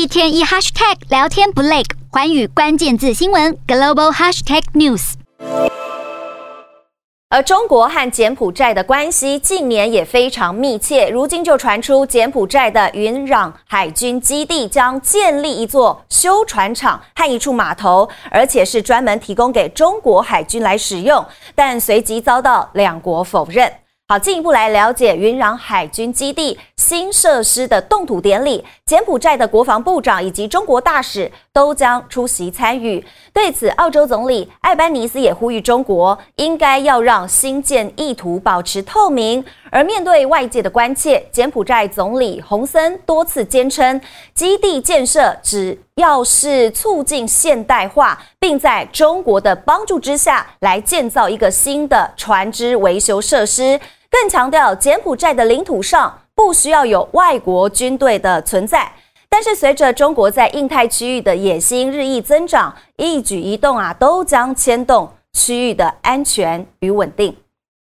一天一 hashtag 聊天不累，寰宇关键字新闻 global hashtag news。而中国和柬埔寨的关系近年也非常密切，如今就传出柬埔寨的云壤海军基地将建立一座修船厂和一处码头，而且是专门提供给中国海军来使用，但随即遭到两国否认。好，进一步来了解云壤海军基地新设施的动土典礼，柬埔寨的国防部长以及中国大使都将出席参与。对此，澳洲总理艾班尼斯也呼吁中国应该要让兴建意图保持透明。而面对外界的关切，柬埔寨总理洪森多次坚称，基地建设只要是促进现代化，并在中国的帮助之下来建造一个新的船只维修设施。更强调，柬埔寨的领土上不需要有外国军队的存在。但是，随着中国在印太区域的野心日益增长，一举一动啊，都将牵动区域的安全与稳定。